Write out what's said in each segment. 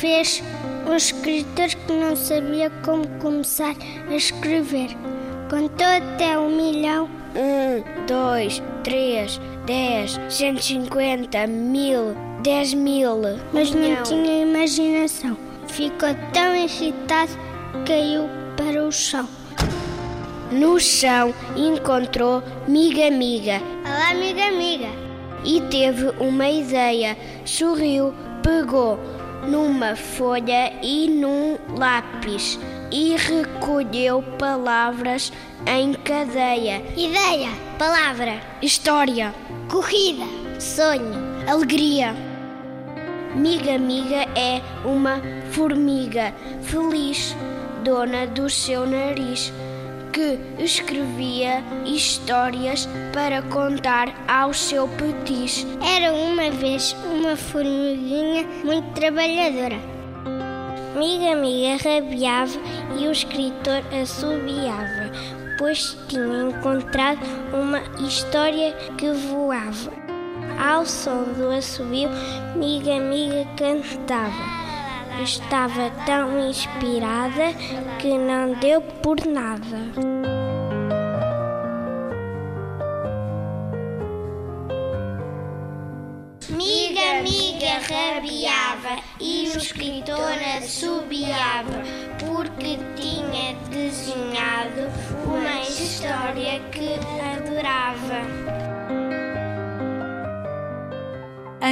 Vez um escritor que não sabia como começar a escrever. Contou até um milhão. Um, dois, três, dez, cento e cinquenta, mil, dez mil. Mas não tinha imaginação. Ficou tão excitado que caiu para o chão. No chão encontrou Miga Miga. Olá, Miga Miga. E teve uma ideia. Sorriu, pegou numa folha e num lápis e recolheu palavras em cadeia. Ideia, palavra, história, corrida, sonho, alegria. Miga Miga é uma formiga feliz, dona do seu nariz, que escrevia histórias para contar ao seu petis. Era uma vez uma formiguinha muito trabalhadora. Miga Miga rabiava e o escritor assobiava, pois tinha encontrado uma história que voava. Ao som do assobio, Miga Miga cantava. Estava tão inspirada que não deu por nada. Rabiava e o escritor assobiava porque tinha desenhado uma história que adorava.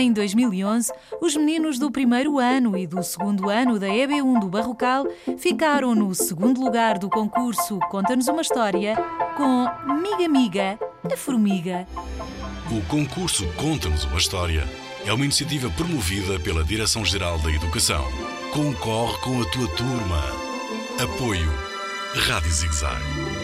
Em 2011, os meninos do primeiro ano e do segundo ano da EB1 do Barrocal ficaram no segundo lugar do concurso Conta-nos uma História com Miga Miga, a formiga. O concurso Conta-nos uma História é uma iniciativa promovida pela Direção-Geral da Educação. Concorre com a tua turma. Apoio Rádio Zigzag.